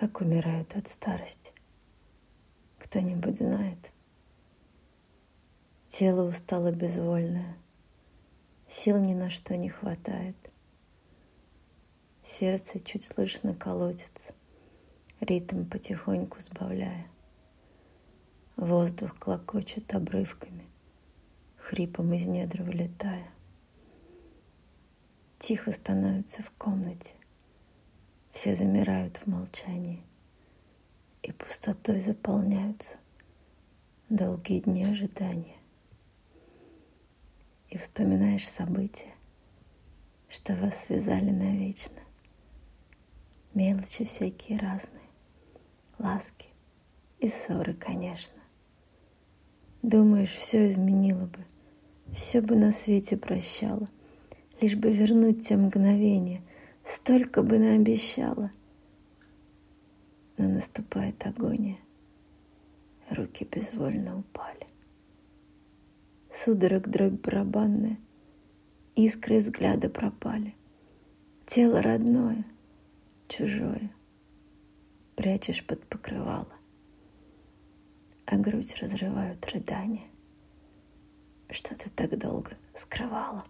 как умирают от старости. Кто-нибудь знает? Тело устало безвольное, сил ни на что не хватает. Сердце чуть слышно колотится, ритм потихоньку сбавляя. Воздух клокочет обрывками, хрипом из недр вылетая. Тихо становится в комнате, все замирают в молчании и пустотой заполняются долгие дни ожидания. И вспоминаешь события, что вас связали навечно. Мелочи всякие разные, ласки и ссоры, конечно. Думаешь, все изменило бы, все бы на свете прощало, лишь бы вернуть те мгновения, столько бы наобещала. Но наступает агония, руки безвольно упали. Судорог дробь барабанная, искры взгляда пропали. Тело родное, чужое, прячешь под покрывало а грудь разрывают рыдания. Что ты так долго скрывала?